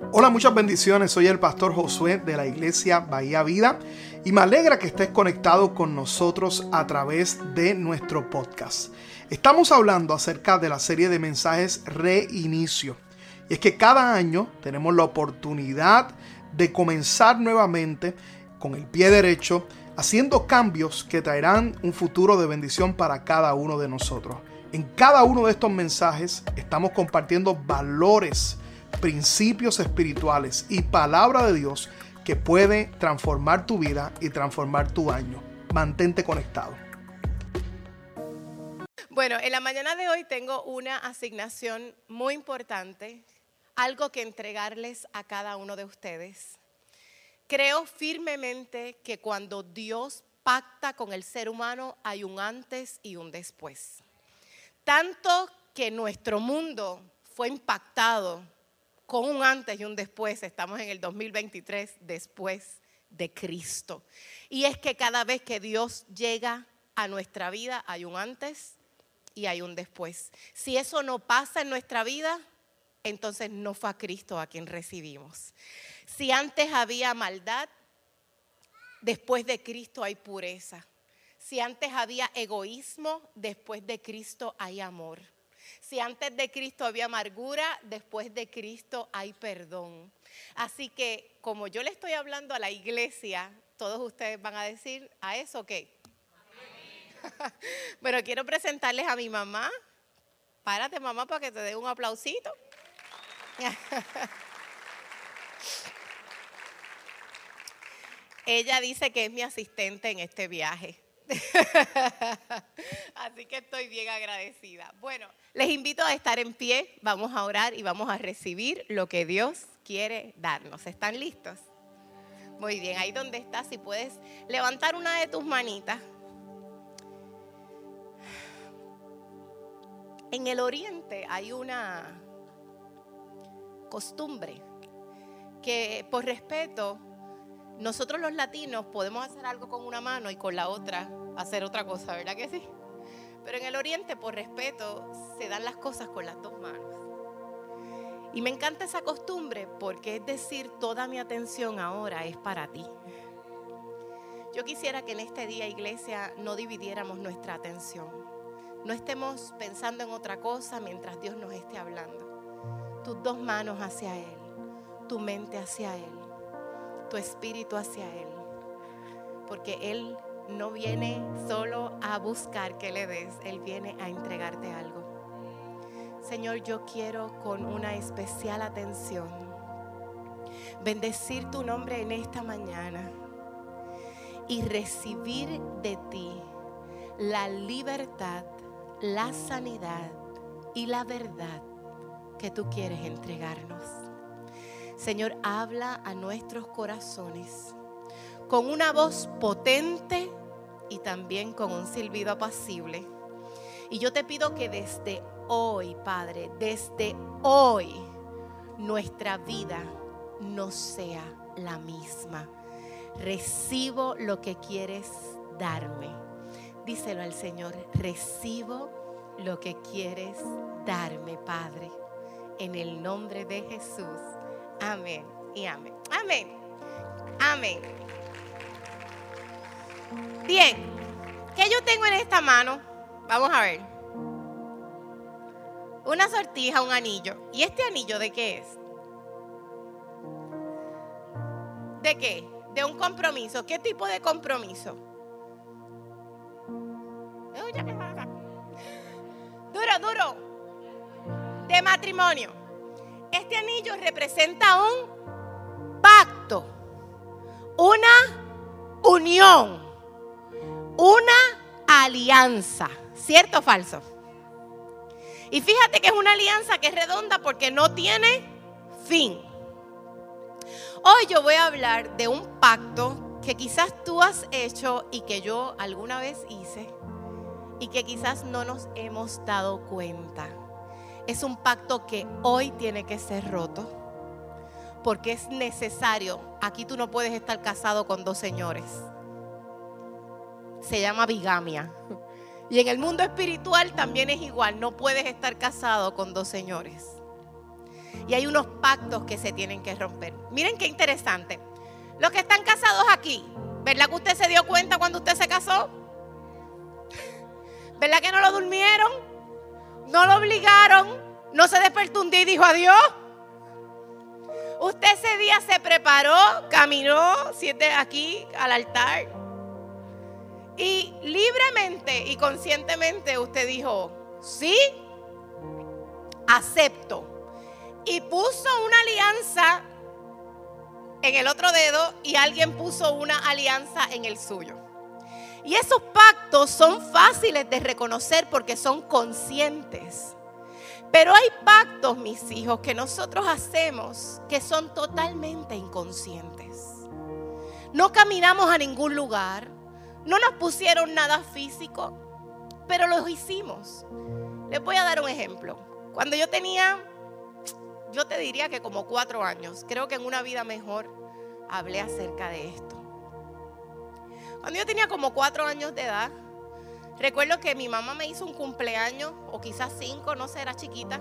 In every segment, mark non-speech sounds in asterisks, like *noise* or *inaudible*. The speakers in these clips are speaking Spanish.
Hola, muchas bendiciones. Soy el pastor Josué de la iglesia Bahía Vida y me alegra que estés conectado con nosotros a través de nuestro podcast. Estamos hablando acerca de la serie de mensajes Reinicio. Y es que cada año tenemos la oportunidad de comenzar nuevamente con el pie derecho, haciendo cambios que traerán un futuro de bendición para cada uno de nosotros. En cada uno de estos mensajes estamos compartiendo valores principios espirituales y palabra de Dios que puede transformar tu vida y transformar tu año. Mantente conectado. Bueno, en la mañana de hoy tengo una asignación muy importante, algo que entregarles a cada uno de ustedes. Creo firmemente que cuando Dios pacta con el ser humano hay un antes y un después. Tanto que nuestro mundo fue impactado con un antes y un después. Estamos en el 2023 después de Cristo. Y es que cada vez que Dios llega a nuestra vida hay un antes y hay un después. Si eso no pasa en nuestra vida, entonces no fue a Cristo a quien recibimos. Si antes había maldad, después de Cristo hay pureza. Si antes había egoísmo, después de Cristo hay amor. Si antes de Cristo había amargura, después de Cristo hay perdón. Así que como yo le estoy hablando a la iglesia, todos ustedes van a decir, ¿a eso qué? *laughs* bueno, quiero presentarles a mi mamá. Párate, mamá, para que te dé un aplausito. *laughs* Ella dice que es mi asistente en este viaje. *laughs* Así que estoy bien agradecida. Bueno, les invito a estar en pie, vamos a orar y vamos a recibir lo que Dios quiere darnos. ¿Están listos? Muy bien, ahí donde estás, si puedes levantar una de tus manitas. En el oriente hay una costumbre que por respeto nosotros los latinos podemos hacer algo con una mano y con la otra hacer otra cosa, ¿verdad que sí? Pero en el oriente, por respeto, se dan las cosas con las dos manos. Y me encanta esa costumbre porque es decir, toda mi atención ahora es para ti. Yo quisiera que en este día, iglesia, no dividiéramos nuestra atención. No estemos pensando en otra cosa mientras Dios nos esté hablando. Tus dos manos hacia Él, tu mente hacia Él tu espíritu hacia Él. Porque Él no viene solo a buscar que le des, Él viene a entregarte algo. Señor, yo quiero con una especial atención bendecir tu nombre en esta mañana y recibir de ti la libertad, la sanidad y la verdad que tú quieres entregarnos. Señor, habla a nuestros corazones con una voz potente y también con un silbido apacible. Y yo te pido que desde hoy, Padre, desde hoy, nuestra vida no sea la misma. Recibo lo que quieres darme. Díselo al Señor, recibo lo que quieres darme, Padre, en el nombre de Jesús. Amén y amén. Amén. Amén. Bien, ¿qué yo tengo en esta mano? Vamos a ver. Una sortija, un anillo. ¿Y este anillo de qué es? ¿De qué? De un compromiso. ¿Qué tipo de compromiso? Duro, duro. De matrimonio. Este anillo representa un pacto, una unión, una alianza. ¿Cierto o falso? Y fíjate que es una alianza que es redonda porque no tiene fin. Hoy yo voy a hablar de un pacto que quizás tú has hecho y que yo alguna vez hice y que quizás no nos hemos dado cuenta es un pacto que hoy tiene que ser roto. Porque es necesario. Aquí tú no puedes estar casado con dos señores. Se llama bigamia. Y en el mundo espiritual también es igual. No puedes estar casado con dos señores. Y hay unos pactos que se tienen que romper. Miren qué interesante. Los que están casados aquí, ¿verdad que usted se dio cuenta cuando usted se casó? ¿Verdad que no lo durmieron? ¿No lo obligaron? ¿No se despertó un día y dijo adiós? Usted ese día se preparó, caminó siete aquí al altar. Y libremente y conscientemente usted dijo, sí, acepto. Y puso una alianza en el otro dedo y alguien puso una alianza en el suyo. Y esos pactos son fáciles de reconocer porque son conscientes. Pero hay pactos, mis hijos, que nosotros hacemos que son totalmente inconscientes. No caminamos a ningún lugar, no nos pusieron nada físico, pero los hicimos. Les voy a dar un ejemplo. Cuando yo tenía, yo te diría que como cuatro años, creo que en una vida mejor hablé acerca de esto. Cuando yo tenía como cuatro años de edad, recuerdo que mi mamá me hizo un cumpleaños, o quizás cinco, no sé, era chiquita.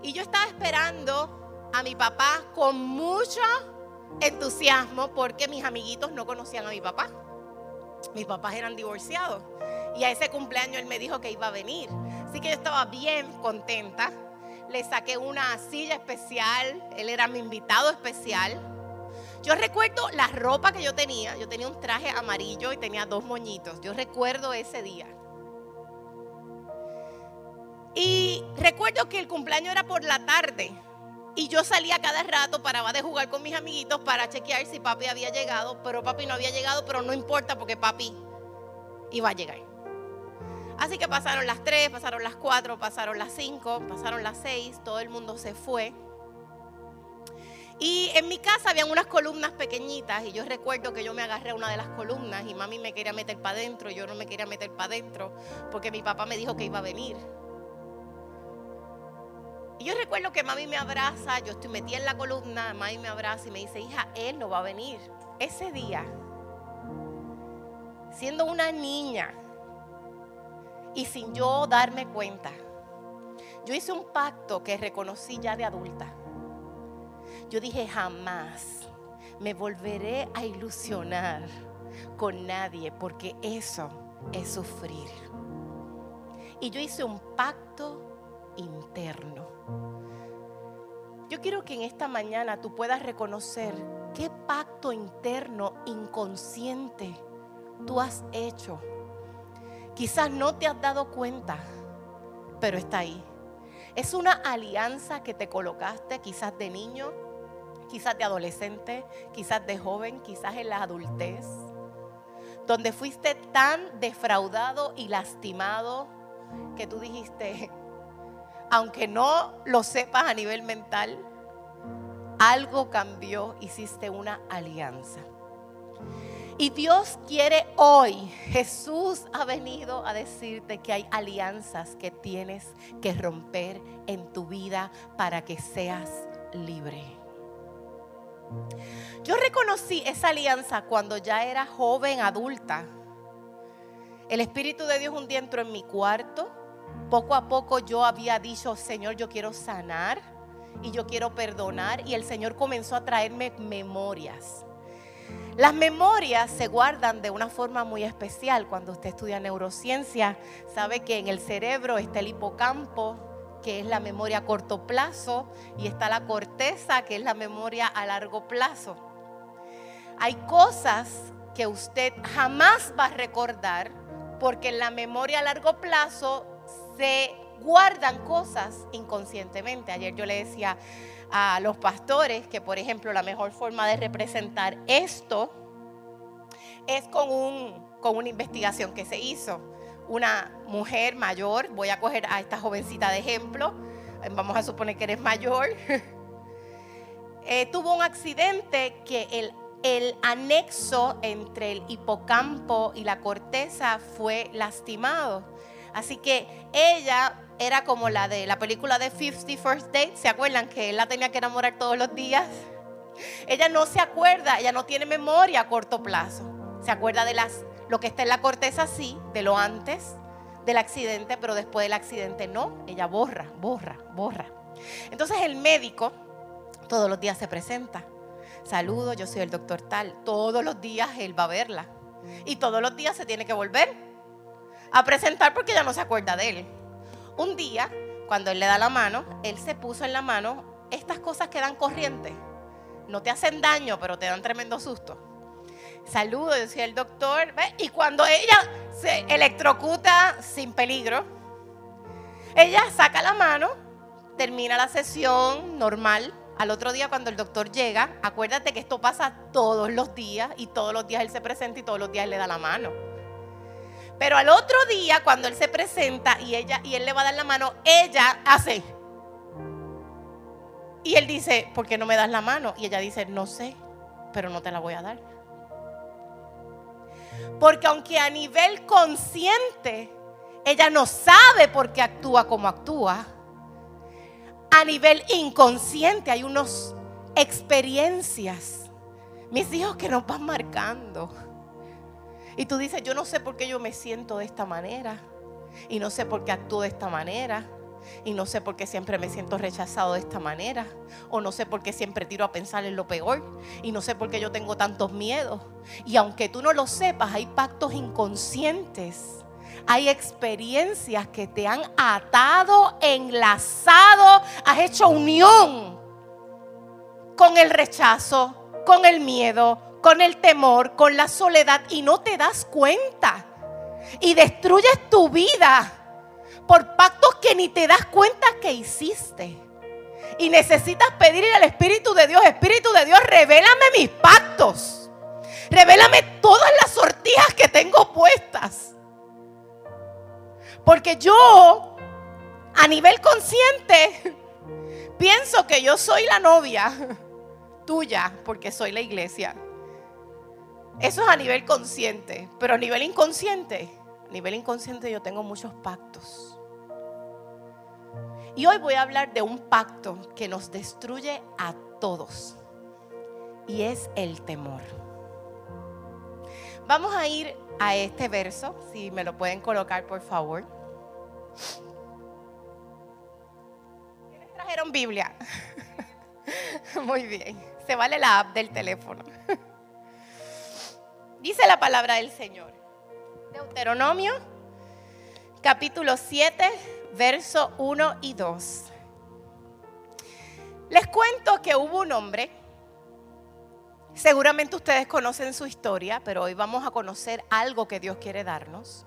Y yo estaba esperando a mi papá con mucho entusiasmo porque mis amiguitos no conocían a mi papá. Mis papás eran divorciados. Y a ese cumpleaños él me dijo que iba a venir. Así que yo estaba bien contenta. Le saqué una silla especial. Él era mi invitado especial. Yo recuerdo la ropa que yo tenía. Yo tenía un traje amarillo y tenía dos moñitos. Yo recuerdo ese día. Y recuerdo que el cumpleaños era por la tarde. Y yo salía cada rato, paraba de jugar con mis amiguitos para chequear si papi había llegado. Pero papi no había llegado, pero no importa porque papi iba a llegar. Así que pasaron las 3, pasaron las 4, pasaron las 5, pasaron las 6, todo el mundo se fue. Y en mi casa habían unas columnas pequeñitas y yo recuerdo que yo me agarré a una de las columnas y mami me quería meter para adentro y yo no me quería meter para adentro porque mi papá me dijo que iba a venir. Y yo recuerdo que mami me abraza, yo estoy metida en la columna, mami me abraza y me dice, hija, él no va a venir. Ese día, siendo una niña y sin yo darme cuenta, yo hice un pacto que reconocí ya de adulta. Yo dije, jamás me volveré a ilusionar con nadie porque eso es sufrir. Y yo hice un pacto interno. Yo quiero que en esta mañana tú puedas reconocer qué pacto interno inconsciente tú has hecho. Quizás no te has dado cuenta, pero está ahí. Es una alianza que te colocaste quizás de niño, quizás de adolescente, quizás de joven, quizás en la adultez, donde fuiste tan defraudado y lastimado que tú dijiste, aunque no lo sepas a nivel mental, algo cambió, hiciste una alianza. Y Dios quiere hoy, Jesús ha venido a decirte que hay alianzas que tienes que romper en tu vida para que seas libre. Yo reconocí esa alianza cuando ya era joven, adulta. El Espíritu de Dios un día entró en mi cuarto. Poco a poco yo había dicho, Señor, yo quiero sanar y yo quiero perdonar. Y el Señor comenzó a traerme memorias. Las memorias se guardan de una forma muy especial. Cuando usted estudia neurociencia, sabe que en el cerebro está el hipocampo, que es la memoria a corto plazo, y está la corteza, que es la memoria a largo plazo. Hay cosas que usted jamás va a recordar porque en la memoria a largo plazo se guardan cosas inconscientemente. Ayer yo le decía a los pastores que, por ejemplo, la mejor forma de representar esto es con, un, con una investigación que se hizo. Una mujer mayor, voy a coger a esta jovencita de ejemplo, vamos a suponer que eres mayor, *laughs* eh, tuvo un accidente que el, el anexo entre el hipocampo y la corteza fue lastimado. Así que ella era como la de la película de 50 First Dates. ¿Se acuerdan que él la tenía que enamorar todos los días? Ella no se acuerda, ella no tiene memoria a corto plazo. Se acuerda de las, lo que está en la corteza, sí, de lo antes del accidente, pero después del accidente no. Ella borra, borra, borra. Entonces el médico todos los días se presenta. Saludo, yo soy el doctor tal. Todos los días él va a verla. Y todos los días se tiene que volver a presentar porque ya no se acuerda de él. Un día, cuando él le da la mano, él se puso en la mano estas cosas que dan corriente. No te hacen daño, pero te dan tremendo susto. Saludo, decía el doctor. Y cuando ella se electrocuta sin peligro, ella saca la mano, termina la sesión normal. Al otro día cuando el doctor llega, acuérdate que esto pasa todos los días y todos los días él se presenta y todos los días él le da la mano. Pero al otro día cuando él se presenta y ella y él le va a dar la mano, ella hace y él dice, "¿Por qué no me das la mano?" Y ella dice, "No sé, pero no te la voy a dar." Porque aunque a nivel consciente ella no sabe por qué actúa como actúa, a nivel inconsciente hay unas experiencias, mis hijos que nos van marcando. Y tú dices, yo no sé por qué yo me siento de esta manera. Y no sé por qué actúo de esta manera. Y no sé por qué siempre me siento rechazado de esta manera. O no sé por qué siempre tiro a pensar en lo peor. Y no sé por qué yo tengo tantos miedos. Y aunque tú no lo sepas, hay pactos inconscientes. Hay experiencias que te han atado, enlazado, has hecho unión con el rechazo, con el miedo, con el temor, con la soledad y no te das cuenta. Y destruyes tu vida por pactos que ni te das cuenta que hiciste. Y necesitas pedirle al Espíritu de Dios, Espíritu de Dios, revélame mis pactos. Revélame todas las sortijas que tengo puestas. Porque yo, a nivel consciente, *laughs* pienso que yo soy la novia *laughs* tuya, porque soy la iglesia. Eso es a nivel consciente, pero a nivel inconsciente, a nivel inconsciente yo tengo muchos pactos. Y hoy voy a hablar de un pacto que nos destruye a todos. Y es el temor. Vamos a ir a este verso, si me lo pueden colocar por favor. ¿Quiénes trajeron Biblia? *laughs* Muy bien, se vale la app del teléfono. *laughs* Dice la palabra del Señor. Deuteronomio, capítulo 7, verso 1 y 2. Les cuento que hubo un hombre, seguramente ustedes conocen su historia, pero hoy vamos a conocer algo que Dios quiere darnos.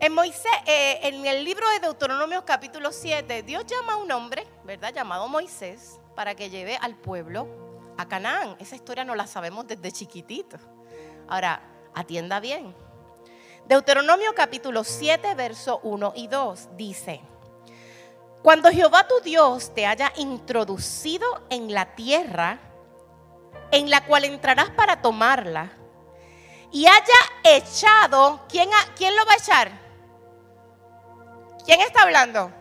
En, Moisés, eh, en el libro de Deuteronomio capítulo 7, Dios llama a un hombre, ¿verdad? Llamado Moisés, para que lleve al pueblo a Canaán. Esa historia no la sabemos desde chiquitito. Ahora, atienda bien. Deuteronomio capítulo 7, verso 1 y 2 dice, cuando Jehová tu Dios te haya introducido en la tierra en la cual entrarás para tomarla, y haya echado, ¿quién, ¿quién lo va a echar? ¿Quién está hablando?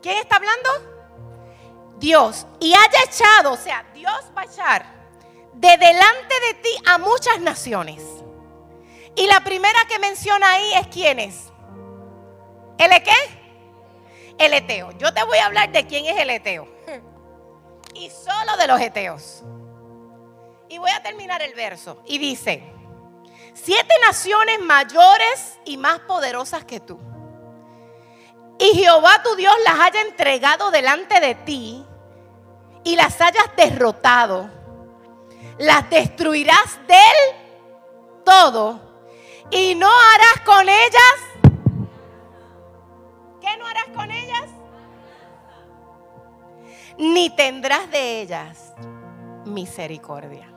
¿Quién está hablando? Dios. Y haya echado, o sea, Dios va a echar de delante de ti a muchas naciones. Y la primera que menciona ahí es quién es. ¿El qué? El Eteo. Yo te voy a hablar de quién es el Eteo. *laughs* Y solo de los Eteos. Y voy a terminar el verso. Y dice, siete naciones mayores y más poderosas que tú. Y Jehová tu Dios las haya entregado delante de ti y las hayas derrotado. Las destruirás del todo y no harás con ellas. ¿Qué no harás con ellas? Ni tendrás de ellas misericordia.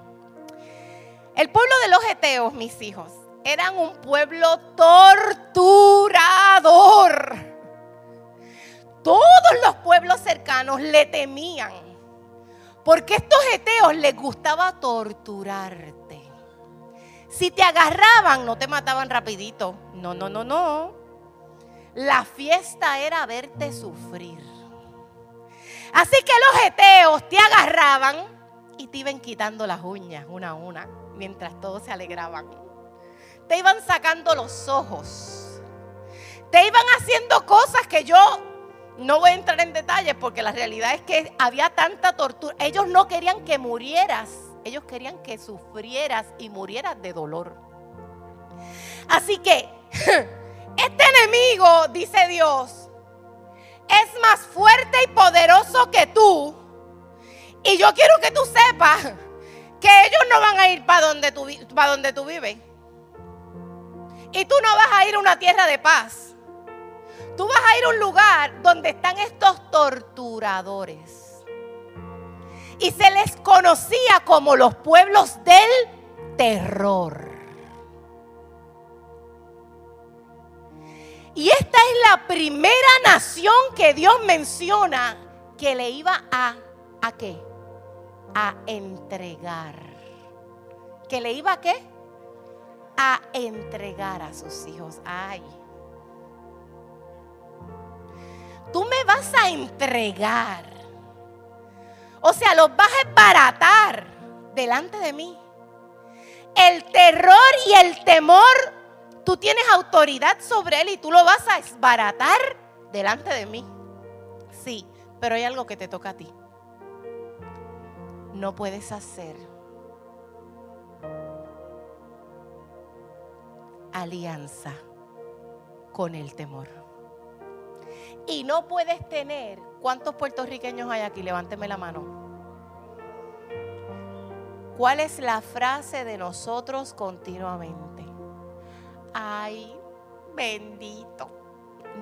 El pueblo de los Eteos, mis hijos, eran un pueblo torturador. Todos los pueblos cercanos le temían, porque estos Eteos les gustaba torturarte. Si te agarraban, no te mataban rapidito. No, no, no, no. La fiesta era verte sufrir. Así que los Eteos te agarraban y te iban quitando las uñas una a una mientras todos se alegraban. Te iban sacando los ojos. Te iban haciendo cosas que yo No voy a entrar en detalles porque la realidad es que había tanta tortura. Ellos no querían que murieras, ellos querían que sufrieras y murieras de dolor. Así que *laughs* este enemigo, dice Dios, es más fuerte y poderoso que tú. Y yo quiero que tú sepas que ellos no van a ir para donde tú, donde tú vives. Y tú no vas a ir a una tierra de paz. Tú vas a ir a un lugar donde están estos torturadores. Y se les conocía como los pueblos del terror. Y esta es la primera nación que Dios menciona que le iba a, ¿a qué? A entregar. ¿Que le iba a qué? A entregar a sus hijos. Ay. tú me vas a entregar. O sea, los vas a esbaratar delante de mí. El terror y el temor, tú tienes autoridad sobre él y tú lo vas a esbaratar delante de mí. Sí, pero hay algo que te toca a ti. No puedes hacer alianza con el temor. Y no puedes tener, ¿cuántos puertorriqueños hay aquí? Levánteme la mano. ¿Cuál es la frase de nosotros continuamente? Ay, bendito.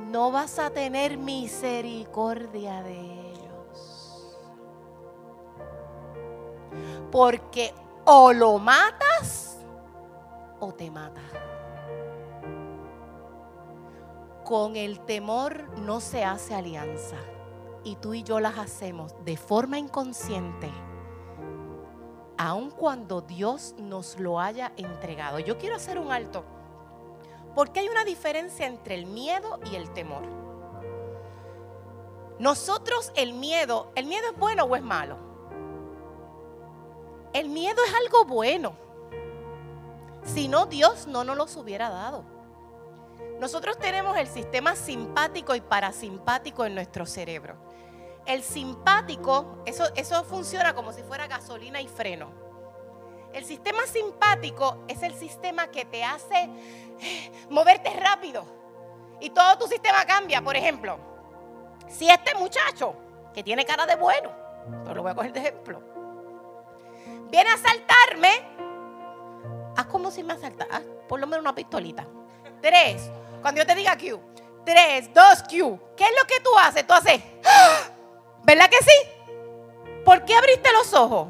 No vas a tener misericordia de ellos. Porque o lo matas o te matas. Con el temor no se hace alianza. Y tú y yo las hacemos de forma inconsciente, aun cuando Dios nos lo haya entregado. Yo quiero hacer un alto, porque hay una diferencia entre el miedo y el temor. Nosotros el miedo, ¿el miedo es bueno o es malo? El miedo es algo bueno. Si no, Dios no nos los hubiera dado. Nosotros tenemos el sistema simpático y parasimpático en nuestro cerebro. El simpático, eso, eso funciona como si fuera gasolina y freno. El sistema simpático es el sistema que te hace eh, moverte rápido y todo tu sistema cambia. Por ejemplo, si este muchacho, que tiene cara de bueno, lo voy a coger de ejemplo, viene a asaltarme, haz como si me asaltara, por lo menos una pistolita. Tres, cuando yo te diga Q, 3, 2, Q, ¿qué es lo que tú haces? Tú haces. *gasps* ¿verdad que sí? ¿Por qué abriste los ojos?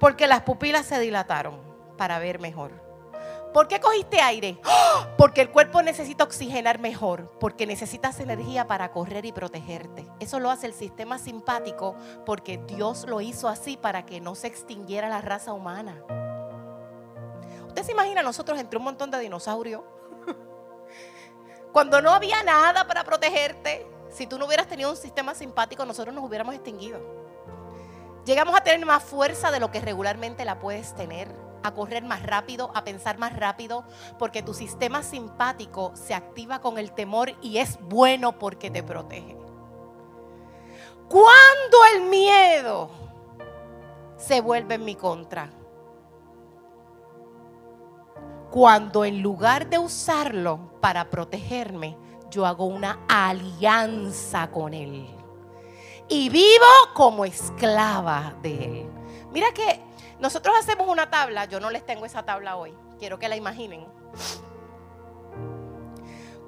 Porque las pupilas se dilataron para ver mejor. ¿Por qué cogiste aire? *gasps* Porque el cuerpo necesita oxigenar mejor, porque necesitas energía para correr y protegerte. Eso lo hace el sistema simpático porque Dios lo hizo así para que no se extinguiera la raza humana. ¿Usted se imagina nosotros entre un montón de dinosaurios? Cuando no había nada para protegerte, si tú no hubieras tenido un sistema simpático, nosotros nos hubiéramos extinguido. Llegamos a tener más fuerza de lo que regularmente la puedes tener, a correr más rápido, a pensar más rápido, porque tu sistema simpático se activa con el temor y es bueno porque te protege. Cuando el miedo se vuelve en mi contra, cuando en lugar de usarlo para protegerme, yo hago una alianza con Él. Y vivo como esclava de Él. Mira que nosotros hacemos una tabla, yo no les tengo esa tabla hoy, quiero que la imaginen.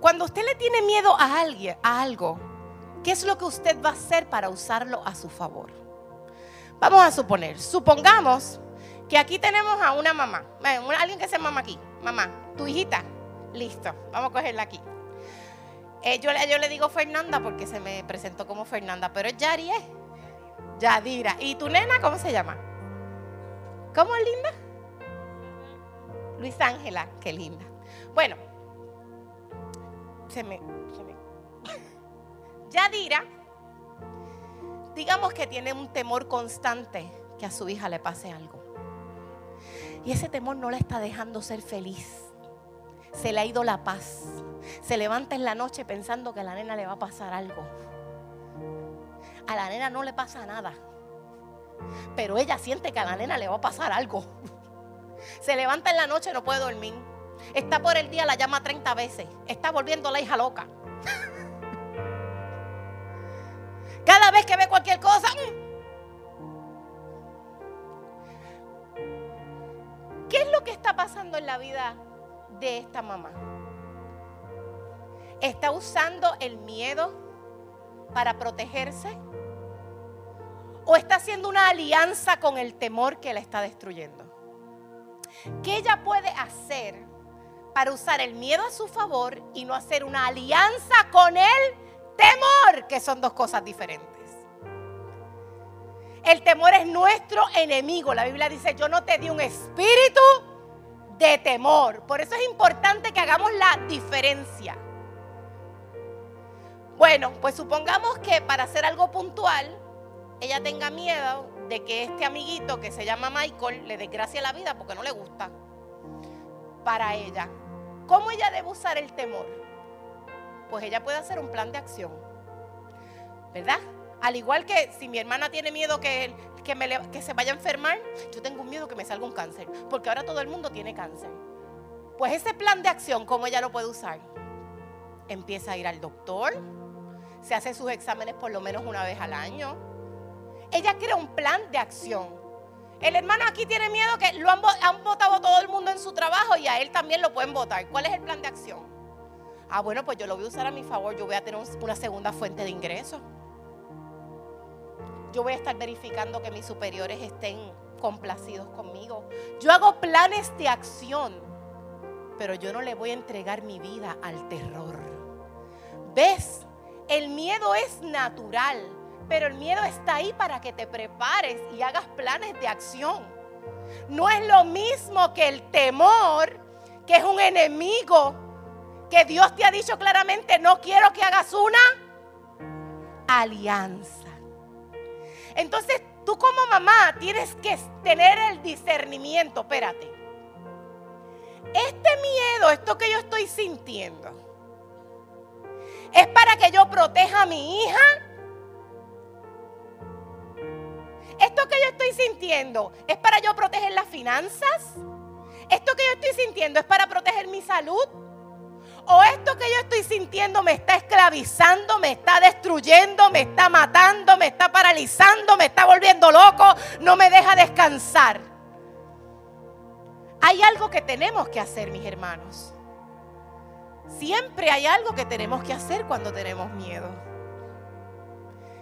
Cuando usted le tiene miedo a alguien, a algo, ¿qué es lo que usted va a hacer para usarlo a su favor? Vamos a suponer, supongamos que aquí tenemos a una mamá, alguien que se mamá aquí mamá, tu hijita, listo, vamos a cogerla aquí. Eh, yo, le digo Fernanda porque se me presentó como Fernanda, pero es Yari, ¿eh? Yadira. ¿Y tu nena cómo se llama? ¿Cómo es linda? Luis Ángela, qué linda. Bueno, se se me. *laughs* Yadira, digamos que tiene un temor constante que a su hija le pase algo. Y ese temor no la está dejando ser feliz. Se le ha ido la paz. Se levanta en la noche pensando que a la nena le va a pasar algo. a la nena no le pasa nada. Pero ella siente que a la nena le va a pasar algo. Se levanta en la noche, no puede dormir. Está por el día, la llama 30 veces. Está volviendo la hija loca. *laughs* Cada vez que ve cualquier cosa. ¿Qué es lo que está pasando en la vida de esta mamá? ¿Está usando el miedo para protegerse? ¿O está haciendo una alianza con el temor que la está destruyendo? ¿Qué ella puede hacer para usar el miedo a su favor y no hacer una alianza con el temor, que son dos cosas diferentes? El temor es nuestro enemigo. La Biblia dice, yo no te di un espíritu de temor. Por eso es importante que hagamos la diferencia. Bueno, pues supongamos que para hacer algo puntual, ella tenga miedo de que este amiguito que se llama Michael le desgracie la vida porque no le gusta para ella. ¿Cómo ella debe usar el temor? Pues ella puede hacer un plan de acción. ¿Verdad? Al igual que si mi hermana tiene miedo que, que, se vaya a enfermar, yo tengo un miedo que me salga un cáncer, porque ahora todo el mundo tiene cáncer. Pues ese plan de acción, ¿cómo ella lo puede usar? Empieza a ir al doctor, se hace sus exámenes por lo menos una vez al año. Ella crea un plan de acción. El hermano aquí tiene miedo que lo han, han votado todo el mundo en su trabajo y a él también lo pueden votar. ¿Cuál es el plan de acción? Ah, bueno, pues yo lo voy a usar a mi favor. Yo voy a tener una segunda fuente de ingresos. Yo voy a estar verificando que mis superiores estén complacidos conmigo. Yo hago planes de acción, pero yo no le voy a entregar mi vida al terror. ¿Ves? El miedo es natural, pero el miedo está ahí para que te prepares y hagas planes de acción. No es lo mismo que el temor, que es un enemigo, que Dios te ha dicho claramente, no quiero que hagas una alianza. Entonces tú como mamá tienes que tener el discernimiento, espérate. Este miedo, esto que yo estoy sintiendo, ¿Es para que yo proteja a mi hija? ¿Esto que yo estoy sintiendo es para yo proteger las finanzas? ¿Esto que yo estoy sintiendo es para proteger mi salud? ¿O esto que yo estoy sintiendo me está esclavizando, me está destruyendo, me está matando, me está paralizando, me está volviendo loco, no me deja descansar? Hay algo que tenemos que hacer, mis hermanos. Siempre hay algo que tenemos que hacer cuando tenemos miedo.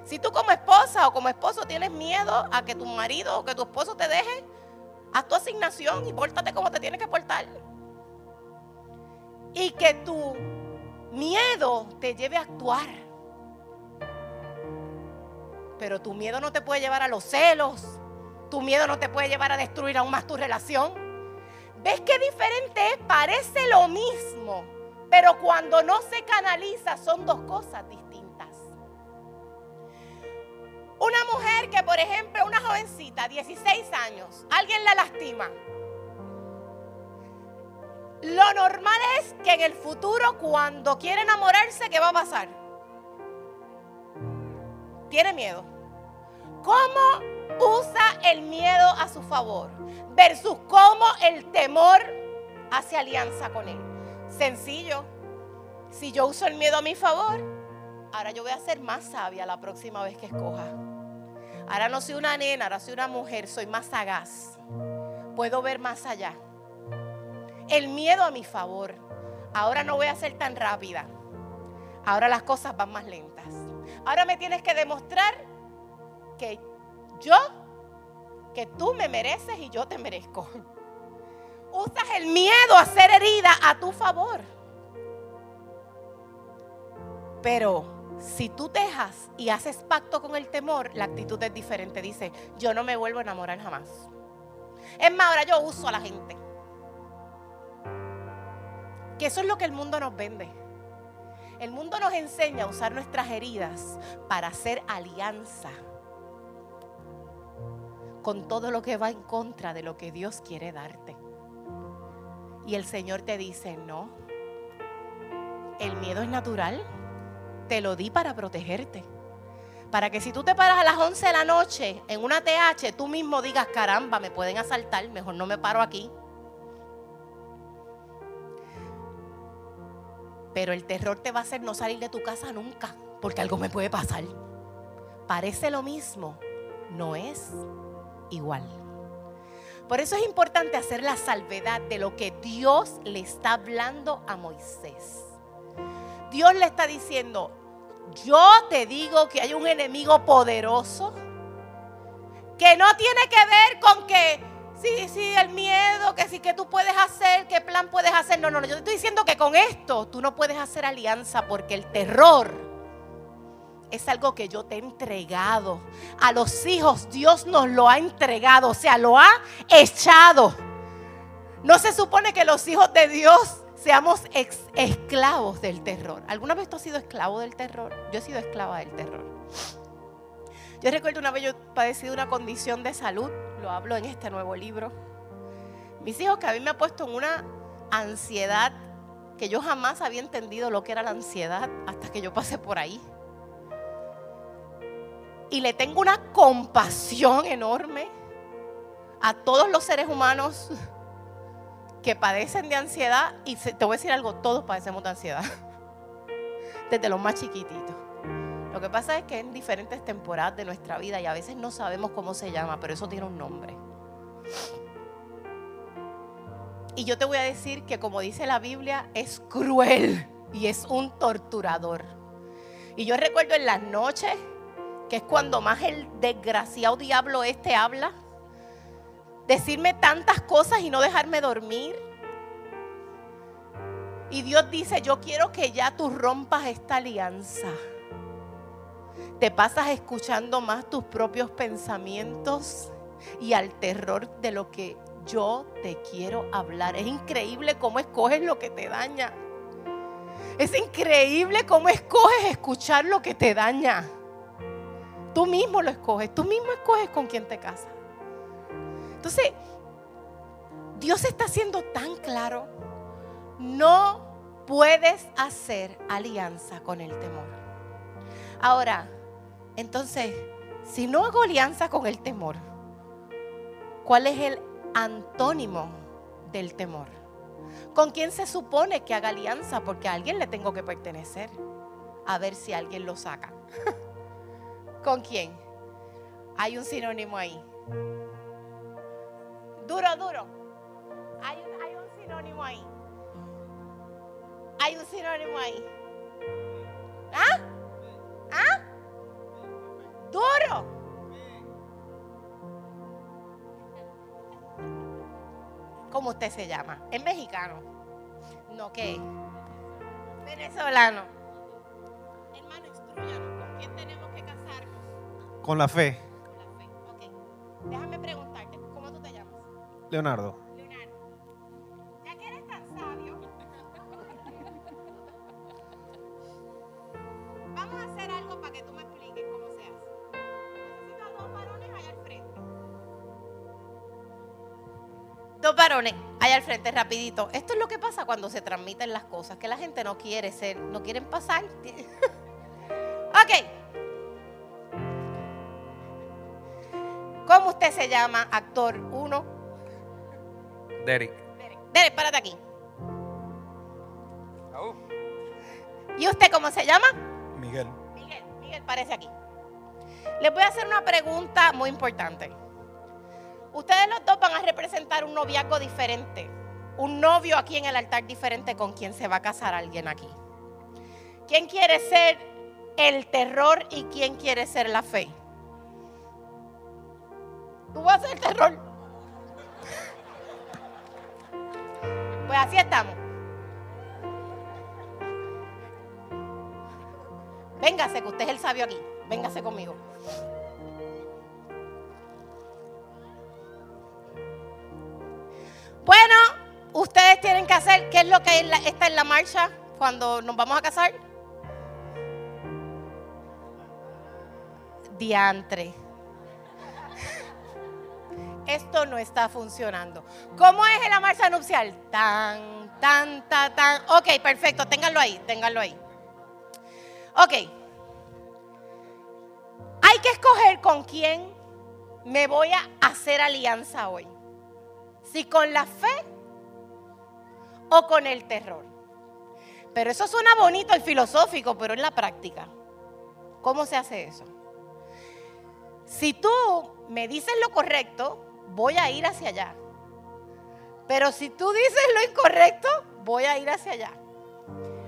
Si tú como esposa o como esposo tienes miedo a que tu marido o que tu esposo te deje, haz tu asignación y pórtate como te tienes que portar. Y que tu miedo te lleve a actuar. Pero tu miedo no te puede llevar a los celos. Tu miedo no te puede llevar a destruir aún más tu relación. ¿Ves qué diferente es? Parece lo mismo pero cuando no se canaliza son dos cosas distintas. Una mujer que, por ejemplo, una jovencita, 16 años, alguien la lastima. Lo normal es que en el futuro, cuando quiere enamorarse, ¿qué va a pasar? Tiene miedo. ¿Cómo usa el miedo a su favor? Versus cómo el temor hace alianza con él. Sencillo. Si yo uso el miedo a mi favor, ahora yo voy a ser más sabia la próxima vez que escoja. Ahora no soy una nena, ahora soy una mujer, soy más sagaz. Puedo ver más allá. El miedo a mi favor. Ahora no voy a ser tan rápida. Ahora las cosas van más lentas. Ahora me tienes que demostrar que yo, que tú me mereces y yo te merezco usas el miedo a ser herida a tu favor. Pero si tú dejas y haces pacto con el temor, la actitud es diferente. Dice, yo no me vuelvo a enamorar jamás. Es más, ahora yo uso a la gente. Que eso es lo que el mundo nos vende. El mundo nos enseña a usar nuestras heridas para hacer alianza con todo lo que va en contra de lo que Dios quiere darte. Y el Señor te dice, no, el miedo es natural, te lo di para protegerte, Para que si tú te paras a las 11 de la noche en una TH, tú mismo digas, caramba, me pueden asaltar, mejor no me paro aquí. Pero el terror te va a hacer no salir de tu casa nunca, porque algo me puede pasar. Parece lo mismo, no es igual. Por eso es importante hacer la salvedad de lo que Dios le está hablando a Moisés. Dios le está diciendo, yo te digo que hay un enemigo poderoso que no tiene que ver con que sí, sí, el miedo, que sí, que tú puedes hacer, qué plan puedes hacer. No, no, no, yo te estoy diciendo que con esto tú no puedes hacer alianza porque el terror es algo que yo te he entregado. A los hijos Dios nos lo ha entregado, o sea, lo ha echado. No se supone que los hijos de Dios seamos esclavos del terror. ¿Alguna vez tú has sido esclavo del terror? Yo he sido esclava del terror. Yo recuerdo una vez yo padecido una condición de salud, lo hablo en este nuevo libro. Mis hijos que a mí me ha puesto en una ansiedad que yo jamás había entendido lo que era la ansiedad hasta que yo pasé por ahí. Y le tengo una compasión enorme a todos los seres humanos que padecen de ansiedad, y te voy a decir algo, todos padecemos de ansiedad, *laughs* desde los más chiquititos. Lo que pasa es que en diferentes temporadas de nuestra vida y a veces no sabemos cómo se llama, pero eso tiene un nombre. Y yo te voy a decir que como dice la Biblia, es cruel y es un torturador. Y yo recuerdo en las noches, que es cuando más el desgraciado diablo este habla, decirme tantas cosas y no dejarme dormir. Y Dios dice, yo quiero que ya tú rompas esta alianza. Te pasas escuchando más tus propios pensamientos y al terror de lo que yo te quiero hablar. Es increíble cómo escoges lo que te daña. Es increíble cómo escoges escuchar lo que te daña. Tú mismo lo escoges, tú mismo escoges con quién te casas. Entonces, Dios está siendo tan claro, no puedes hacer alianza con el temor. Ahora, entonces, si no hago alianza con el temor, ¿cuál es el antónimo del temor? ¿Con quién se supone que haga alianza? Porque a alguien le tengo que pertenecer. A ver si alguien lo saca. *laughs* ¿Con quién? Hay un sinónimo ahí. Duro, duro. Hay un, sinónimo ahí. Hay un sinónimo ahí. ¿Ah? ¿Ah? Duro. ¿Cómo usted se llama? ¿Es mexicano? No, ¿qué? Venezolano. Hermano, instruyanos. ¿Con quién tenemos que casarnos? Con la fe. Con la fe. Ok. Déjame preguntarte. ¿Cómo tú te llamas? Leonardo. Varones allá al frente, rapidito. Esto es lo que pasa cuando se transmiten las cosas, que la gente no quiere ser, no quieren pasar. *laughs* ok. ¿Cómo usted se llama, actor? Uno. Derek. Derek, párate aquí. ¿Y usted cómo se llama? Miguel. Miguel, Miguel, parece aquí. Les voy a hacer una pregunta muy importante. Ustedes los dos van a representar un noviazgo diferente. Un novio aquí en el altar diferente con quien se va a casar alguien aquí. ¿Quién quiere ser el terror y quién quiere ser la fe? Tú vas a ser el terror. Pues así estamos. Véngase, que usted es el sabio aquí. Véngase conmigo. Bueno, ustedes tienen que hacer, ¿qué es lo que está en la marcha cuando nos vamos a casar? Diantre *laughs* esto no está funcionando. ¿Cómo es la marcha nupcial? Tan, tan, tan, tan. Ok, perfecto, ténganlo ahí, ténganlo ahí. Ok. que escoger con quién me voy a hacer alianza hoy. Si con la fe o con el terror. Pero eso suena bonito y filosófico, pero en la práctica, ¿cómo se hace eso? Si tú me dices lo correcto, voy a ir hacia allá. Pero si tú dices lo incorrecto, voy a ir hacia allá.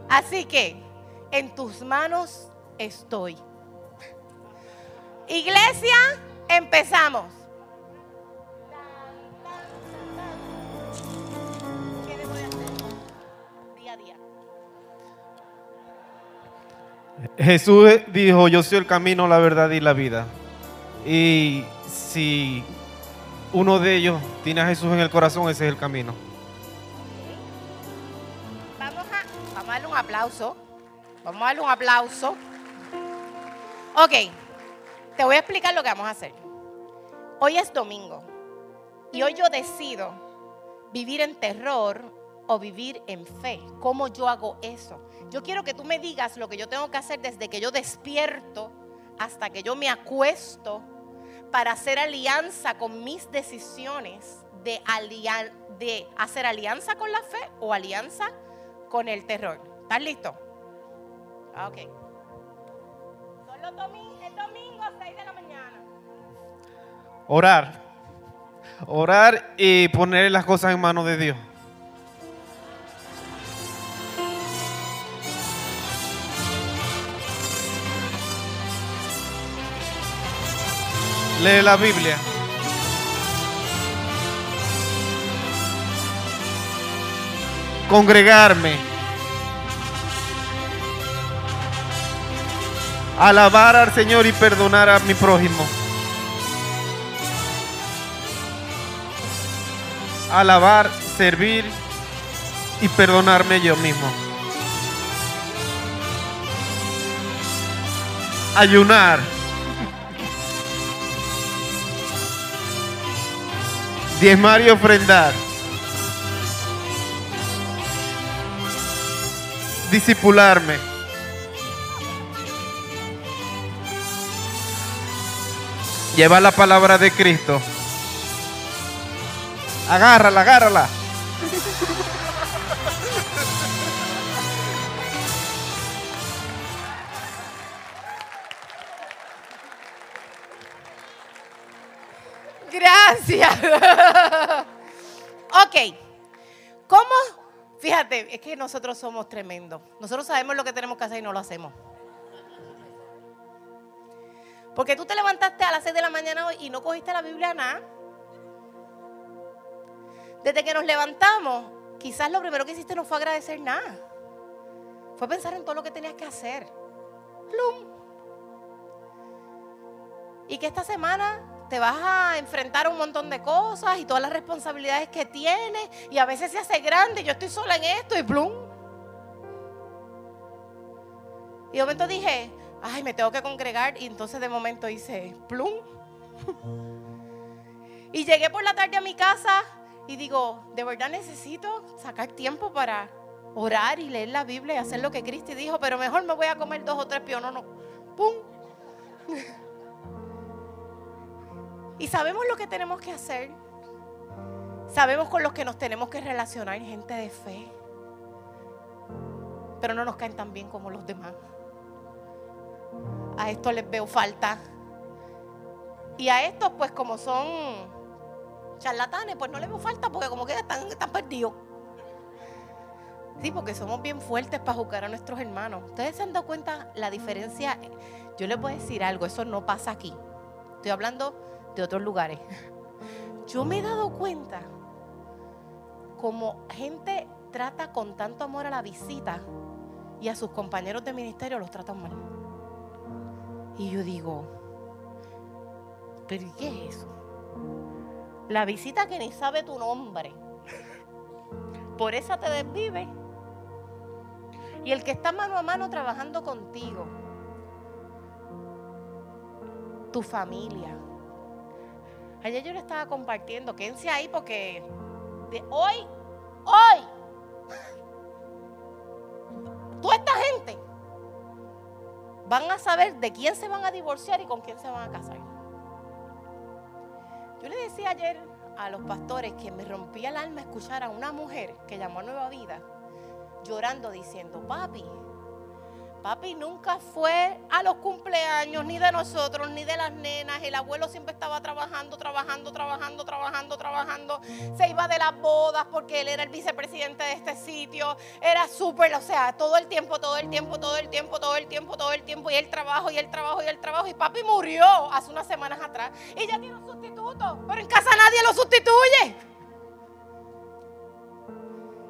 Así que en tus manos estoy. Iglesia, empezamos. Jesús dijo, yo soy el camino, la verdad y la vida. Y si uno de ellos tiene a Jesús en el corazón, ese es el camino. Vamos a, darle un aplauso. Vamos a darle un aplauso. Ok, te voy a explicar lo que vamos a hacer. Hoy es domingo y hoy yo decido vivir en terror o vivir en fe. ¿Cómo yo hago eso? Yo quiero que tú me digas lo que yo tengo que hacer desde que yo despierto hasta que yo me acuesto para hacer alianza con mis decisiones de, alia- de hacer alianza con la fe o alianza con el terror. ¿Estás listo? Ah, Ok. Son los domi- el domingo a 6 de la mañana. Orar. Orar y poner las cosas en manos de Dios. Lee la Biblia. Congregarme. Alabar al Señor y perdonar a mi prójimo. alabar, servir y perdonarme yo mismo. Ayunar. Diezmar y ofrendar. Discipularme. Llevar la palabra de Cristo. Agárrala, agárrala. *laughs* Ok. ¿Cómo? Fíjate, es que nosotros somos tremendos. Nosotros sabemos lo que tenemos que hacer y no lo hacemos. Porque tú te levantaste a las 6 de la mañana hoy y no cogiste la Biblia nada. Desde que nos levantamos, quizás lo primero que hiciste no fue agradecer nada. Fue pensar en todo lo que tenías que hacer. Plum. Y que esta semana te vas a enfrentar a un montón de cosas y todas las responsabilidades que tienes. Y a veces se hace grande. Yo estoy sola en esto y plum. Y de momento dije, ay, me tengo que congregar. Y entonces de momento hice plum. *laughs* Y llegué por la tarde a mi casa y digo, de verdad necesito sacar tiempo para orar y leer la Biblia y hacer lo que Cristi dijo, pero mejor me voy a comer dos o tres piononos. ¡Pum! *laughs* Y sabemos lo que tenemos que hacer. Sabemos con los que nos tenemos que relacionar, gente de fe. Pero no nos caen tan bien como los demás. A esto les veo falta. Y a estos, pues como son charlatanes, pues no les veo falta porque como que están, están perdidos. Sí, porque somos bien fuertes para juzgar a nuestros hermanos. ¿Ustedes se han dado cuenta la diferencia? Yo les voy a decir algo, eso no pasa aquí. Estoy hablando de otros lugares. Yo me he dado cuenta como gente trata con tanto amor a la visita y a sus compañeros de ministerio los tratan mal. Y yo digo, ¿pero qué es eso? La visita que ni sabe tu nombre. Por esa te desvive. Y el que está mano a mano trabajando contigo. Tu familia. Ayer yo le estaba compartiendo, quédense ahí porque de hoy, hoy, *gasps* toda esta gente van a saber de quién se van a divorciar y con quién se van a casar. Yo le decía ayer a los pastores que me rompía el alma escuchar a una mujer que llamó a Nueva Vida llorando diciendo, papi, Papi nunca fue a los cumpleaños ni de nosotros ni de las nenas. El abuelo siempre estaba trabajando, trabajando, trabajando, trabajando, trabajando. Se iba de las bodas porque él era el vicepresidente de este sitio. Era súper, o sea, todo el tiempo, todo el tiempo, todo el tiempo, todo el tiempo, todo el tiempo. Y el trabajo, y el trabajo, y el trabajo. Y papi murió hace unas semanas atrás. Y ya tiene un sustituto. Pero en casa nadie lo sustituye.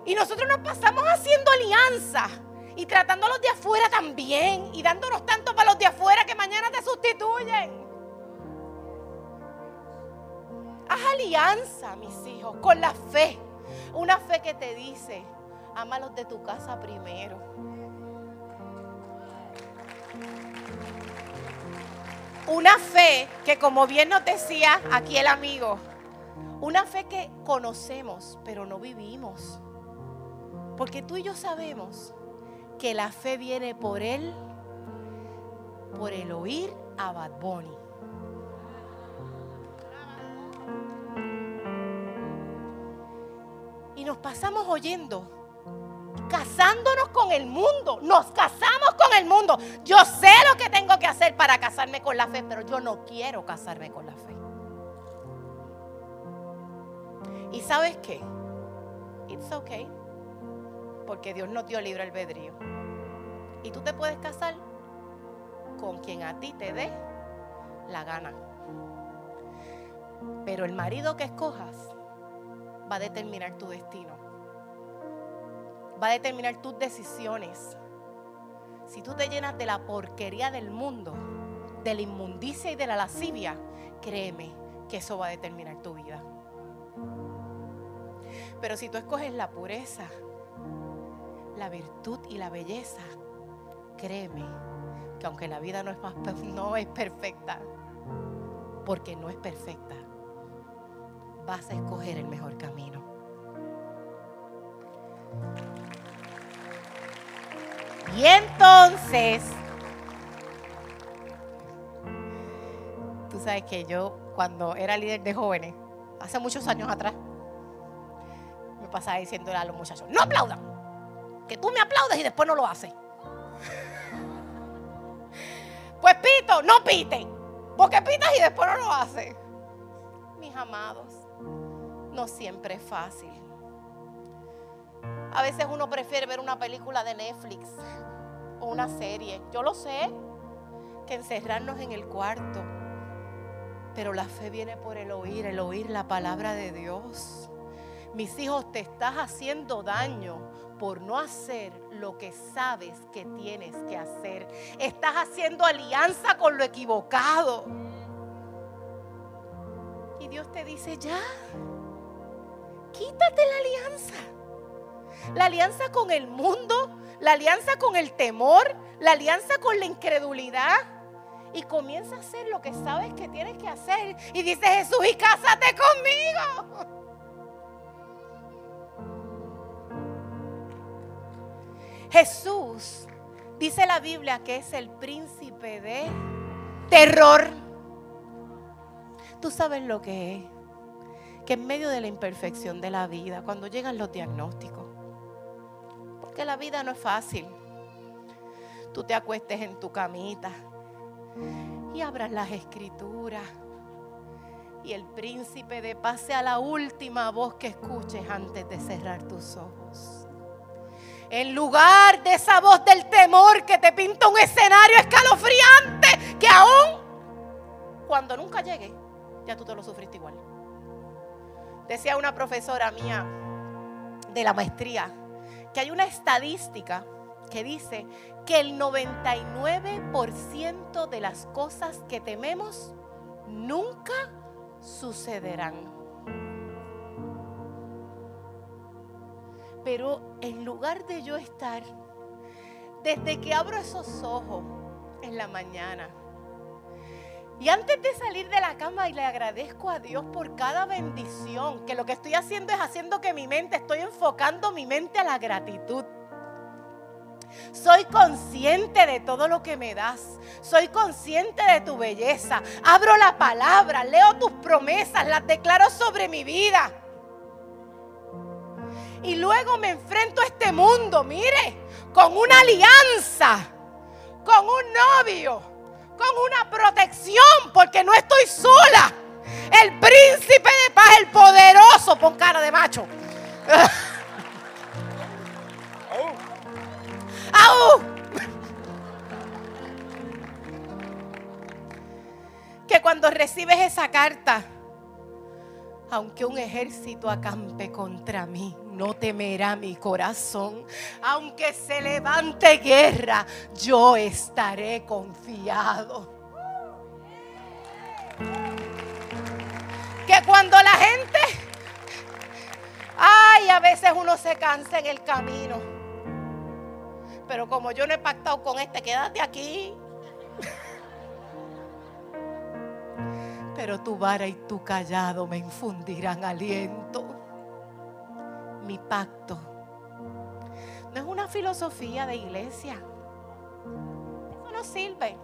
Y nosotros nos pasamos haciendo alianza y tratando a los de afuera también y dándonos tanto para los de afuera que mañana te sustituyen. Haz alianza, mis hijos, con la fe. Una fe que te dice, ama los de tu casa primero. Una fe que, como bien nos decía aquí el amigo, una fe que conocemos, pero no vivimos. Porque tú y yo sabemos que la fe viene por él, por el oír a Bad Bunny. Y nos pasamos oyendo, casándonos con el mundo. Nos casamos con el mundo. Yo sé lo que tengo que hacer para casarme con la fe, pero yo no quiero casarme con la fe. ¿Y sabes qué? It's okay porque Dios no dio libre albedrío. Y tú te puedes casar con quien a ti te dé la gana. Pero el marido que escojas va a determinar tu destino. Va a determinar tus decisiones. Si tú te llenas de la porquería del mundo, de la inmundicia y de la lascivia, créeme que eso va a determinar tu vida. Pero si tú escoges la pureza, la virtud y la belleza, créeme que aunque la vida no es, *laughs* no es perfecta, porque no es perfecta, vas a escoger el mejor camino. Y entonces, tú sabes que yo cuando era líder de jóvenes, hace muchos años atrás, me pasaba diciendo a los muchachos, no aplaudan que tú me aplaudes y después no lo haces. Pues pito, no pite. Porque pitas y después no lo haces. Mis amados, no siempre es fácil. A veces uno prefiere ver una película de Netflix o una serie. Yo lo sé, que encerrarnos en el cuarto. Pero la fe viene por el oír, el oír la palabra de Dios. Mis hijos, te estás haciendo daño por no hacer lo que sabes que tienes que hacer. Estás haciendo alianza con lo equivocado. Y Dios te dice, ya, quítate la alianza. La alianza con el mundo, la alianza con el temor, la alianza con la incredulidad. Y comienza a hacer lo que sabes que tienes que hacer. Y dice Jesús, y cásate conmigo. Jesús, dice la Biblia que es el príncipe de terror. Tú sabes lo que es. Que en medio de la imperfección de la vida, cuando llegan los diagnósticos, porque la vida no es fácil, tú te acuestes en tu camita y abras las escrituras y el príncipe de paz sea la última voz que escuches antes de cerrar tus ojos. En lugar de esa voz del temor que te pinta un escenario escalofriante que aún cuando nunca llegue, ya tú te lo sufriste igual. Decía una profesora mía de la maestría que hay una estadística que dice que el 99% de las cosas que tememos nunca sucederán. Pero en lugar de yo estar, desde que abro esos ojos en la mañana, y antes de salir de la cama y le agradezco a Dios por cada bendición, que lo que estoy haciendo es haciendo que mi mente, estoy enfocando mi mente a la gratitud. Soy consciente de todo lo que me das. Soy consciente de tu belleza. Abro la palabra, leo tus promesas, las declaro sobre mi vida. Y luego me enfrento a este mundo, mire, con una alianza, con un novio, con una protección, porque no estoy sola. El príncipe de paz, el poderoso, pon cara de macho. *laughs* Que cuando recibes esa carta, aunque un ejército acampe contra mí, no temerá mi corazón. Aunque se levante guerra, yo estaré confiado. Que cuando la gente, ay, a veces uno se cansa en el camino pero como yo no he pactado con este, quédate aquí. Pero tu vara y tu callado me infundirán aliento. Mi pacto no es una filosofía de iglesia. Eso no sirve.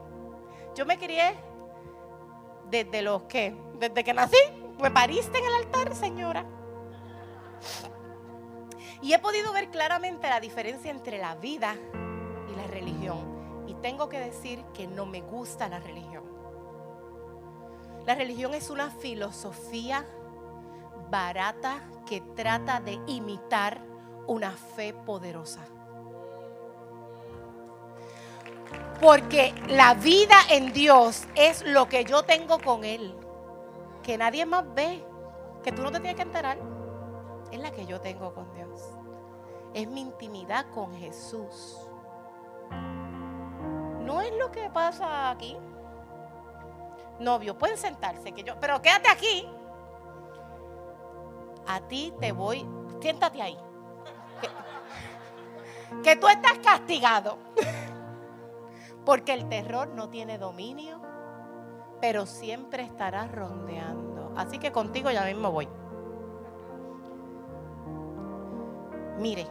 Yo me crié desde los que, desde que nací, me pariste en el altar, señora. Y he podido ver claramente la diferencia entre la vida y la religión. Y tengo que decir que no me gusta la religión. La religión es una filosofía barata que trata de imitar una fe poderosa. Porque la vida en Dios es lo que yo tengo con Él, que nadie más ve, que tú no te tienes que enterar es la que yo tengo con Dios. Es mi intimidad con Jesús. No es lo que pasa aquí. Novio, pueden sentarse, que yo, pero quédate aquí. A ti te voy, siéntate ahí. Que, tú estás castigado. Porque el terror no tiene dominio, pero siempre estará rondeando. Así que contigo ya mismo voy. Mire,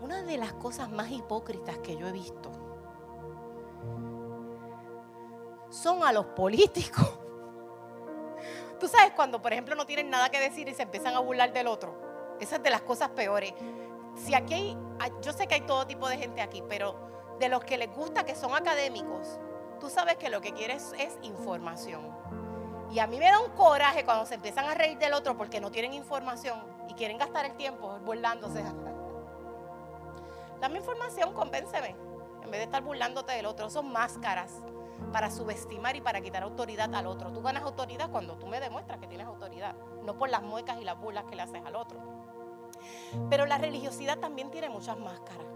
una de las cosas más hipócritas que yo he visto son a los políticos. Tú sabes cuando, por ejemplo, no tienen nada que decir y se empiezan a burlar del otro. Esa es de las cosas peores. Si aquí hay, yo sé que hay todo tipo de gente aquí, pero de los que les gusta que son académicos, tú sabes que lo que quieres es información. Y a mí me da un coraje cuando se empiezan a reír del otro porque no tienen información y quieren gastar el tiempo burlándose. *laughs* Dame información, convénceme. En vez de estar burlándote del otro, son máscaras para subestimar y para quitar autoridad al otro. Tú ganas autoridad cuando tú me demuestras que tienes autoridad, no por las muecas y las burlas que le haces al otro. Pero la religiosidad también tiene muchas máscaras.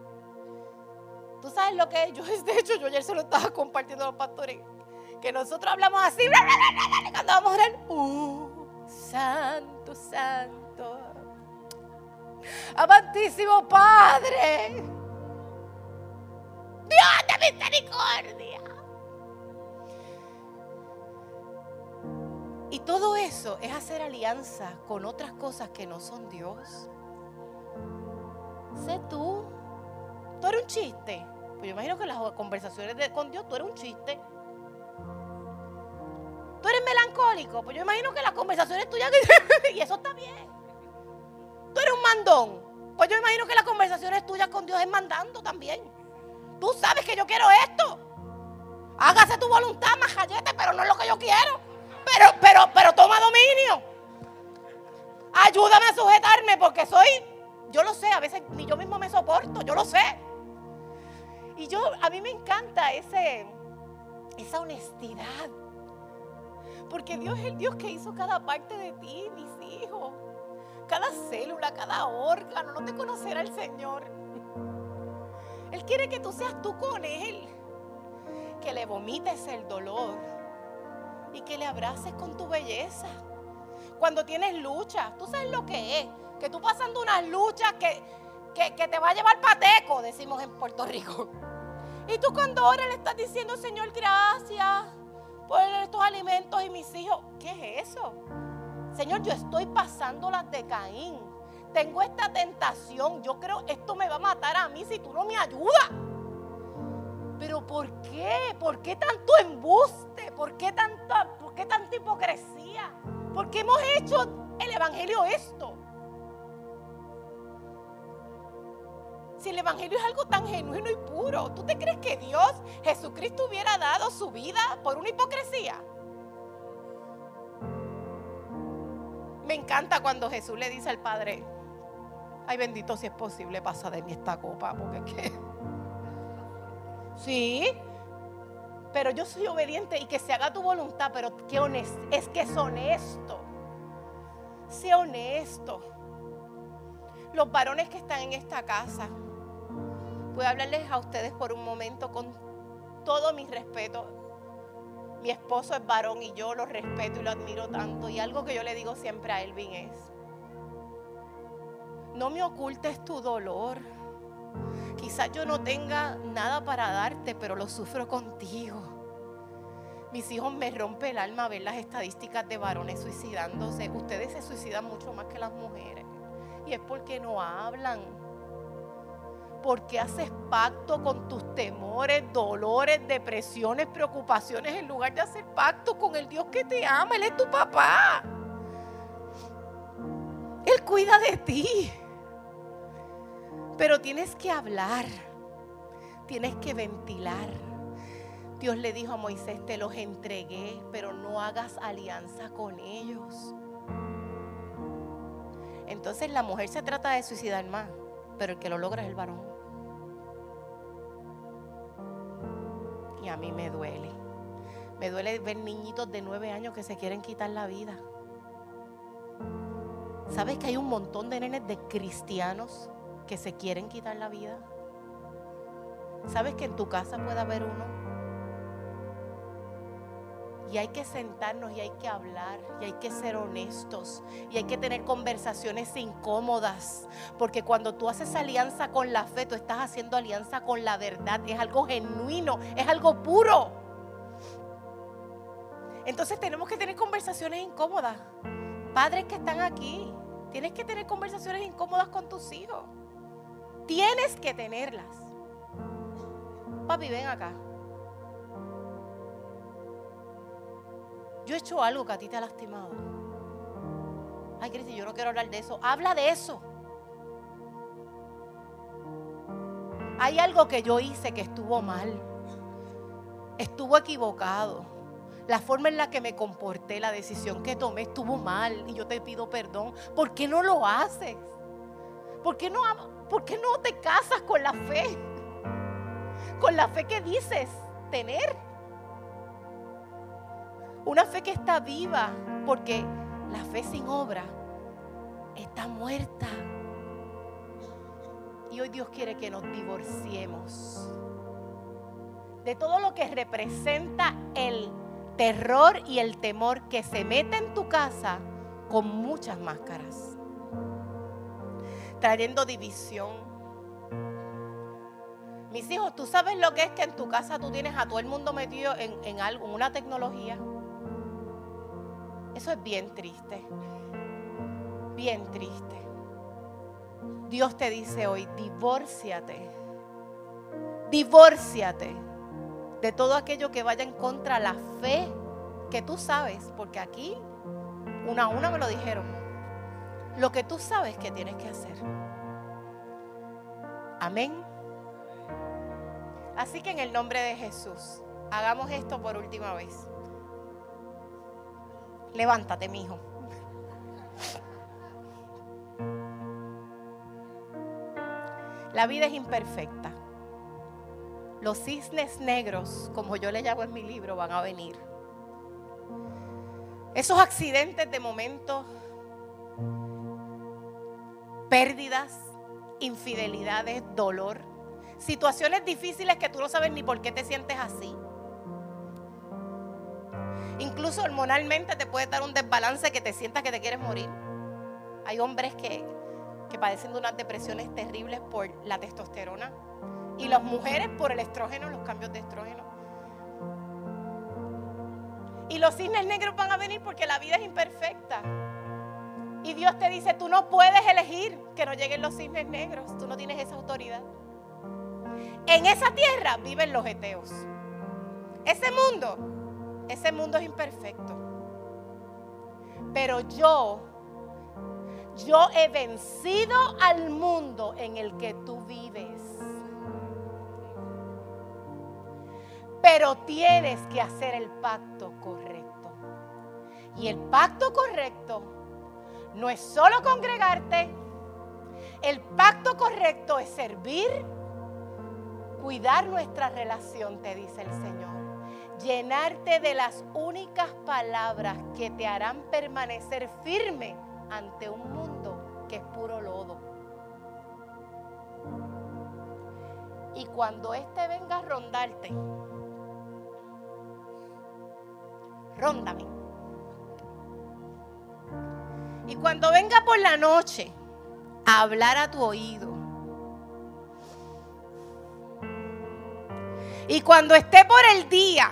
Tú sabes lo que es. Yo, *laughs* de hecho, yo ayer se lo estaba compartiendo a los pastores que nosotros hablamos así, cuando vamos a orar, uh, santo, santo, amantísimo Padre, Dios de misericordia. Y todo eso es hacer alianza con otras cosas que no son Dios. Sé tú. Tú eres un chiste. Pues yo imagino que las conversaciones con Dios, tú eres un chiste. Tú eres melancólico. Pues yo imagino que las conversaciones tuyas. *laughs* y eso está bien. Tú eres un mandón. Pues yo imagino que las conversaciones tuyas con Dios es mandando también. Tú sabes que yo quiero esto. Hágase tu voluntad, majayete, pero no es lo que yo quiero. Pero, pero, pero toma dominio. Ayúdame a sujetarme porque soy, yo lo sé, a veces ni yo mismo me soporto, yo lo sé. Y yo, a mí me encanta ese, esa honestidad porque Dios es el Dios que hizo cada parte de ti, mis hijos. Cada célula, cada órgano. No te conocerá el Señor. Él quiere que tú seas tú con Él. Que le vomites el dolor. Y que le abraces con tu belleza. Cuando tienes lucha, tú sabes lo que es. Que tú pasando unas luchas que, que, que te va a llevar pateco, decimos en Puerto Rico. Y tú cuando oras le estás diciendo, Señor, gracias por estos alimentos y mis hijos. ¿Qué es eso? Señor, yo estoy pasando las de Caín. tengo esta tentación, yo creo esto me va a matar a mí si tú no me ayudas. Pero ¿por qué? ¿Por qué tanto embuste? ¿Por qué, tanta, ¿Por qué tanta hipocresía? ¿Por qué hemos hecho el Evangelio esto? Si el Evangelio es algo tan genuino y puro, ¿tú te crees que Dios, Jesucristo, hubiera dado su vida por una hipocresía? Me encanta cuando Jesús le dice al Padre, ay bendito si es posible pasa de mí esta copa, porque es que... Sí, pero yo soy obediente y que se haga tu voluntad, pero que honesto, es que es honesto. Sé honesto. Los varones que están en esta casa, Voy a hablarles a ustedes por un momento con todo mi respeto. Mi esposo es varón y yo lo respeto y lo admiro tanto. Y algo que yo le digo siempre a Elvin es, no me ocultes tu dolor. Quizás yo no tenga nada para darte, pero lo sufro contigo. Mis hijos me rompe el alma ver las estadísticas de varones suicidándose. Ustedes se suicidan mucho más que las mujeres. Y es porque no hablan porque haces pacto con tus temores, dolores, depresiones, preocupaciones en lugar de hacer pacto con el Dios que te ama? Él es tu papá. Él cuida de ti. Pero tienes que hablar. Tienes que ventilar. Dios le dijo a Moisés, te los entregué, pero no hagas alianza con ellos. Entonces la mujer se trata de suicidar más, pero el que lo logra es el varón. y a mí me duele. Me duele ver niñitos de nueve años que se quieren quitar la vida. ¿Sabes que hay un montón de nenes de cristianos que se quieren quitar la vida? ¿Sabes que en tu casa puede haber uno y hay que sentarnos y hay que hablar y hay que ser honestos y hay que tener conversaciones incómodas. Porque cuando tú haces alianza con la fe, tú estás haciendo alianza con la verdad. Es algo genuino, es algo puro. Entonces tenemos que tener conversaciones incómodas. Padres que están aquí, tienes que tener conversaciones incómodas con tus hijos. Tienes que tenerlas. Papi, ven acá. Yo he hecho algo que a ti te ha lastimado. Ay, Cristi, yo no quiero hablar de eso. Habla de eso. Hay algo que yo hice que estuvo mal. Estuvo equivocado. La forma en la que me comporté, la decisión que tomé estuvo mal y yo te pido perdón. ¿Por qué no lo haces? ¿Por qué no, por qué no te casas con la fe? Con la fe que dices tener. Una fe que está viva, porque la fe sin obra está muerta. Y hoy Dios quiere que nos divorciemos de todo lo que representa el terror y el temor que se mete en tu casa con muchas máscaras, trayendo división. Mis hijos, ¿tú sabes lo que es que en tu casa tú tienes a todo el mundo metido en, en algo, en una tecnología? Eso es bien triste. Bien triste. Dios te dice hoy, divórciate. Divórciate de todo aquello que vaya en contra de la fe que tú sabes, porque aquí una a una me lo dijeron. Lo que tú sabes que tienes que hacer. Amén. Así que en el nombre de Jesús, hagamos esto por última vez. Levántate, mi hijo. La vida es imperfecta. Los cisnes negros, como yo le llamo en mi libro, van a venir. Esos accidentes de momento, pérdidas, infidelidades, dolor, situaciones difíciles que tú no sabes ni por qué te sientes así. Incluso hormonalmente te puede dar un desbalance que te sientas que te quieres morir. Hay hombres que, que padecen de unas depresiones terribles por la testosterona y las mujeres por el estrógeno, los cambios de estrógeno. Y los cisnes negros van a venir porque la vida es imperfecta. Y Dios te dice, tú no puedes elegir que no lleguen los cisnes negros, tú no tienes esa autoridad. En esa tierra viven los eteos. Ese mundo, ese mundo es imperfecto. Pero yo, yo he vencido al mundo en el que tú vives. Pero tienes que hacer el pacto correcto. Y el pacto correcto no es solo congregarte. El pacto correcto es servir, cuidar nuestra relación, te dice el Señor. Llenarte de las únicas palabras que te harán permanecer firme ante un mundo que es puro lodo. Y cuando éste venga a rondarte, róndame. Y cuando venga por la noche a hablar a tu oído. Y cuando esté por el día,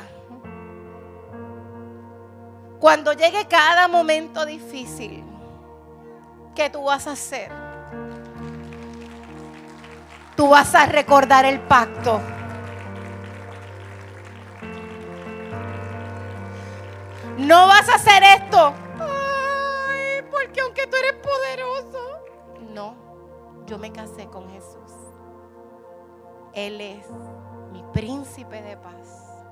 cuando llegue cada momento difícil, ¿qué tú vas a hacer? Tú vas a recordar el pacto. No vas a hacer esto. Porque aunque tú eres poderoso. No, yo me casé con Jesús. Él es mi príncipe de paz.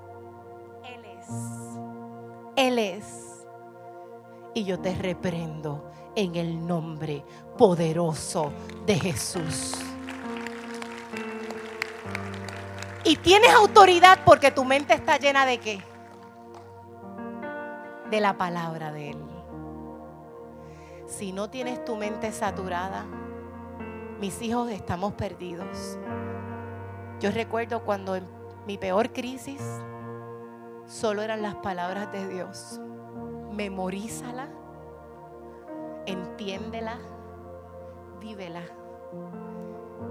Él es. Él es. Y yo te reprendo en el nombre poderoso de Jesús. Y tienes autoridad porque tu mente está llena de qué? De la palabra de Él. Si no tienes tu mente saturada, mis hijos estamos perdidos. Yo recuerdo cuando en mi peor crisis solo eran las palabras de Dios. Memorízala, entiéndela, vívela.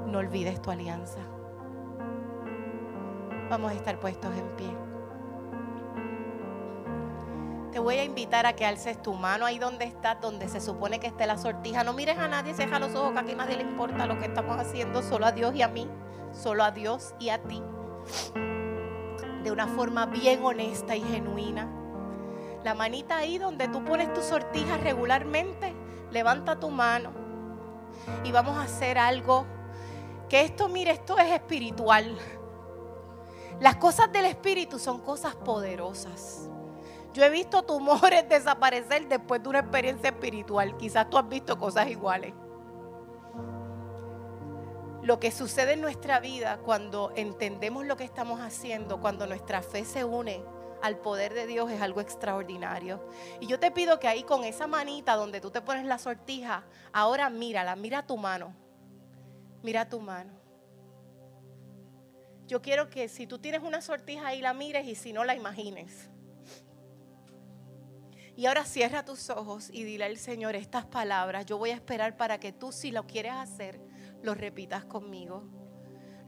No olvides tu alianza. Vamos a estar puestos en pie. Te voy a invitar a que alces tu mano ahí donde estás, donde se supone que esté la sortija. No mires a nadie, cierra los ojos, que aquí nadie le importa lo que estamos haciendo, solo a Dios y a mí, solo a Dios y a ti. De una forma bien honesta y genuina. La manita ahí donde tú pones tu sortija regularmente, levanta tu mano y vamos a hacer algo que esto, mire, esto es espiritual. Las cosas del espíritu son cosas poderosas. Yo he visto tumores *laughs* desaparecer después de una experiencia espiritual. Quizás tú has visto cosas iguales. Lo que sucede en nuestra vida cuando entendemos lo que estamos haciendo, cuando nuestra fe se une al poder de Dios es algo extraordinario. Y yo te pido que ahí con esa manita donde tú te pones la sortija, ahora mírala, mira tu mano. Mira tu mano. Yo quiero que si tú tienes una sortija ahí la mires y si no la imagines. Y ahora cierra tus ojos y dile al Señor estas palabras. Yo voy a esperar para que tú, si lo quieres hacer, lo repitas conmigo.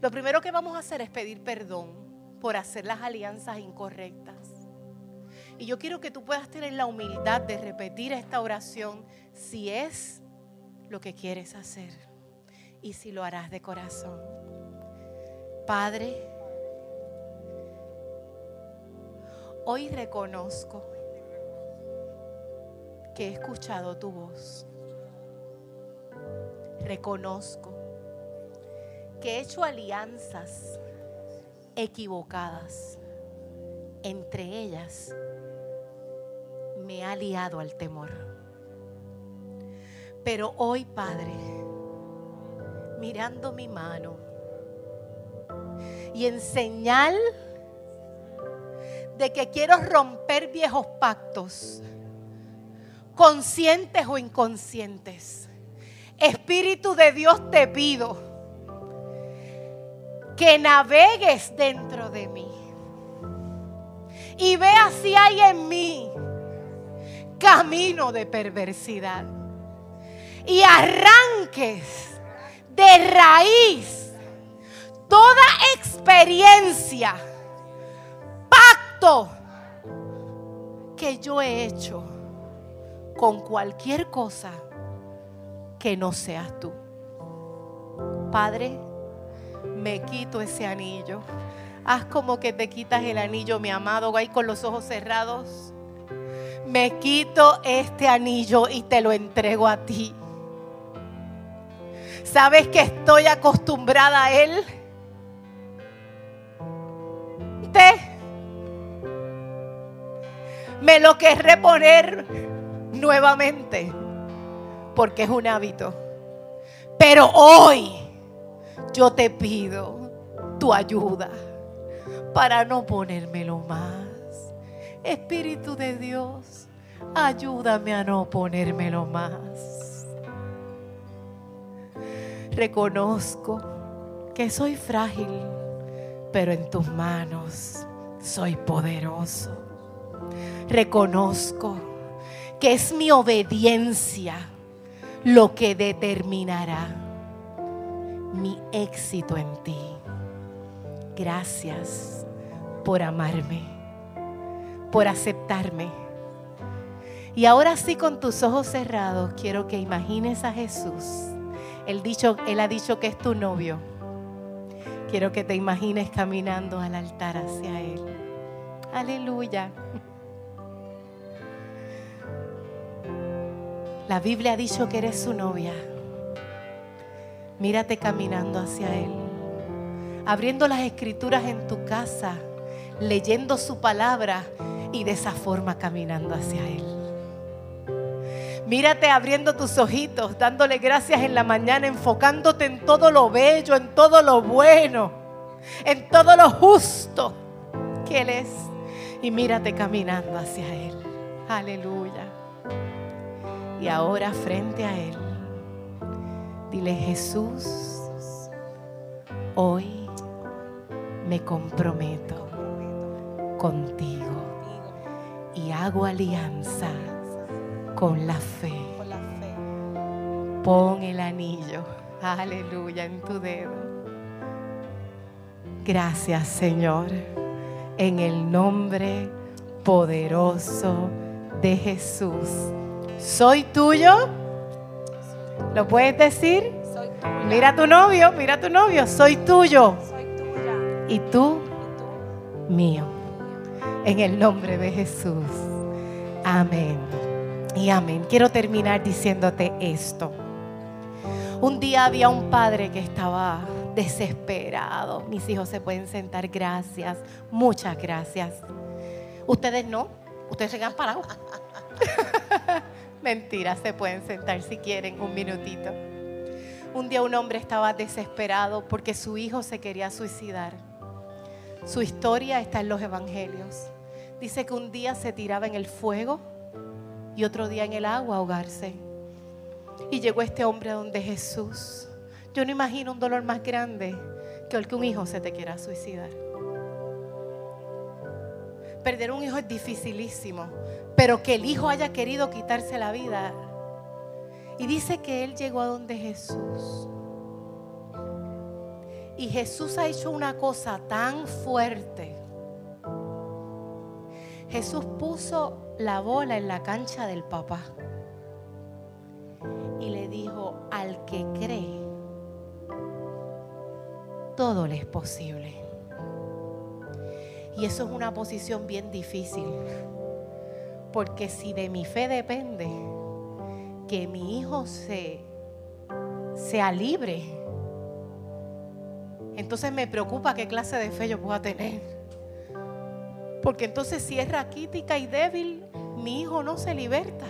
Lo primero que vamos a hacer es pedir perdón por hacer las alianzas incorrectas. Y yo quiero que tú puedas tener la humildad de repetir esta oración si es lo que quieres hacer y si lo harás de corazón. Padre, hoy reconozco he escuchado tu voz. Reconozco que he hecho alianzas equivocadas. Entre ellas me ha liado al temor. Pero hoy, Padre, mirando mi mano y en señal de que quiero romper viejos pactos, conscientes o inconscientes, Espíritu de Dios te pido que navegues dentro de mí y vea si hay en mí camino de perversidad y arranques de raíz toda experiencia, pacto que yo he hecho con cualquier cosa que no seas tú. Padre, me quito ese anillo. Haz como que te quitas el anillo, mi amado, ahí con los ojos cerrados. Me quito este anillo y te lo entrego a ti. ¿Sabes que estoy acostumbrada a él? Te me lo querré poner nuevamente porque es un hábito. Pero hoy yo te pido tu ayuda para no ponérmelo más. Espíritu de Dios, ayúdame a no ponérmelo más. Reconozco que soy frágil, pero en tus manos soy poderoso. Reconozco que es mi obediencia lo que determinará mi éxito en ti. Gracias por amarme, por aceptarme. Y ahora sí con tus ojos cerrados quiero que imagines a Jesús. Él, dicho, él ha dicho que es tu novio. Quiero que te imagines caminando al altar hacia Él. Aleluya. La Biblia ha dicho que eres su novia. Mírate caminando hacia Él, abriendo las escrituras en tu casa, leyendo su palabra y de esa forma caminando hacia Él. Mírate abriendo tus ojitos, dándole gracias en la mañana, enfocándote en todo lo bello, en todo lo bueno, en todo lo justo que Él es. Y mírate caminando hacia Él. Aleluya y ahora frente a Él, dile Jesús, hoy me comprometo contigo y hago alianza con la fe. Pon el anillo, aleluya, en tu dedo. Gracias Señor, en el nombre poderoso de Jesús soy tuyo. ¿Lo puedes decir? Mira a tu novio, mira a tu novio, soy tuyo. Y tú, mío. En el nombre de Jesús. Amén. Y amén. Quiero terminar diciéndote esto. Un día había un padre que estaba desesperado. Mis hijos se pueden sentar. Gracias. Muchas gracias. Ustedes no. Ustedes se quedan parados. *laughs* Mentira, se pueden sentar si quieren un minutito. Un día un hombre estaba desesperado porque su hijo se quería suicidar. Su historia está en los evangelios. Dice que un día se tiraba en el fuego y otro día en el agua a ahogarse. Y llegó este hombre donde Jesús. Yo no imagino un dolor más grande que el que un hijo se te quiera suicidar. Perder un hijo es dificilísimo, pero que el hijo haya querido quitarse la vida. Y dice que él llegó a donde Jesús. Y Jesús ha hecho una cosa tan fuerte. Jesús puso la bola en la cancha del papá. Y le dijo, al que cree, todo le es posible. Y eso es una posición bien difícil. Porque si de mi fe depende que mi hijo se, sea libre, entonces me preocupa qué clase de fe yo pueda tener. Porque entonces si es raquítica y débil, mi hijo no se liberta.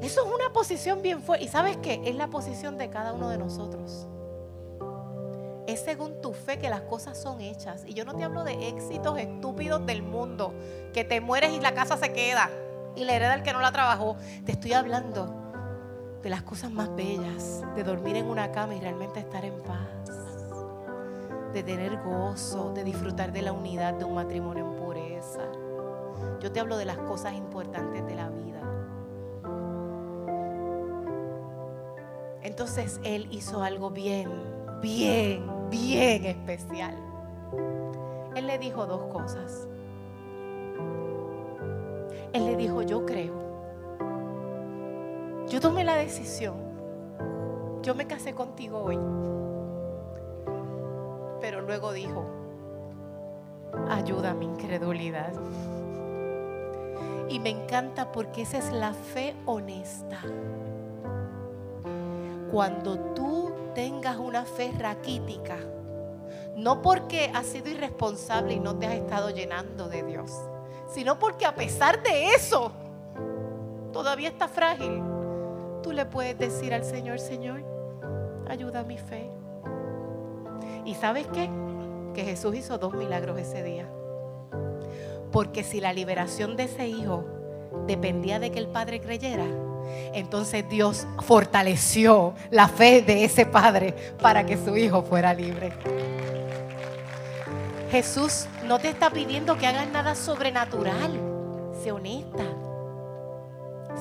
Eso es una posición bien fuerte. ¿Y sabes qué? Es la posición de cada uno de nosotros es según tu fe que las cosas son hechas. Y yo no te hablo de éxitos estúpidos del mundo, que te mueres y la casa se queda y la hereda el que no la trabajó. Te estoy hablando de las cosas más bellas, de dormir en una cama y realmente estar en paz, de tener gozo, de disfrutar de la unidad de un matrimonio en pureza. Yo te hablo de las cosas importantes de la vida. Entonces Él hizo algo bien, bien, bien especial. Él le dijo dos cosas. Él le dijo, yo creo yo tomé la decisión. Yo me casé contigo hoy. Pero luego dijo, ayuda a mi incredulidad. Y me encanta porque esa es la fe honesta. Cuando tú tengas una fe raquítica, no porque has sido irresponsable y no te has estado llenando de Dios, sino porque a pesar de eso, todavía está frágil. Tú le puedes decir al Señor, Señor, ayuda a mi fe. ¿Y sabes qué? Que Jesús hizo dos milagros ese día. Porque si la liberación de ese hijo dependía de que el padre creyera, entonces Dios fortaleció la fe de ese padre para que su hijo fuera libre. Jesús no te está pidiendo que hagas nada sobrenatural. Sé honesta.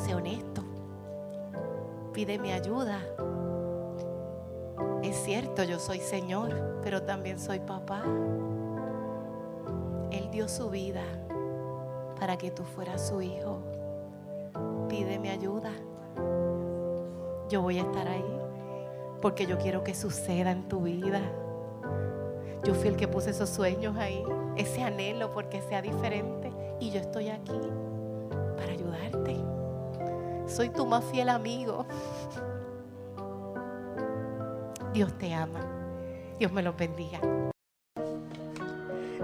Sé honesto. Pide mi ayuda. Es cierto, yo soy Señor, pero también soy papá. Él dio su vida para que tú fueras su hijo. Pide mi ayuda. Yo voy a estar ahí porque yo quiero que suceda en tu vida. Yo fui el que puse esos sueños ahí, ese anhelo porque sea diferente. Y yo estoy aquí para ayudarte. Soy tu más fiel amigo. Dios te ama. Dios me lo bendiga.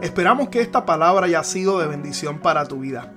Esperamos que esta palabra haya sido de bendición para tu vida.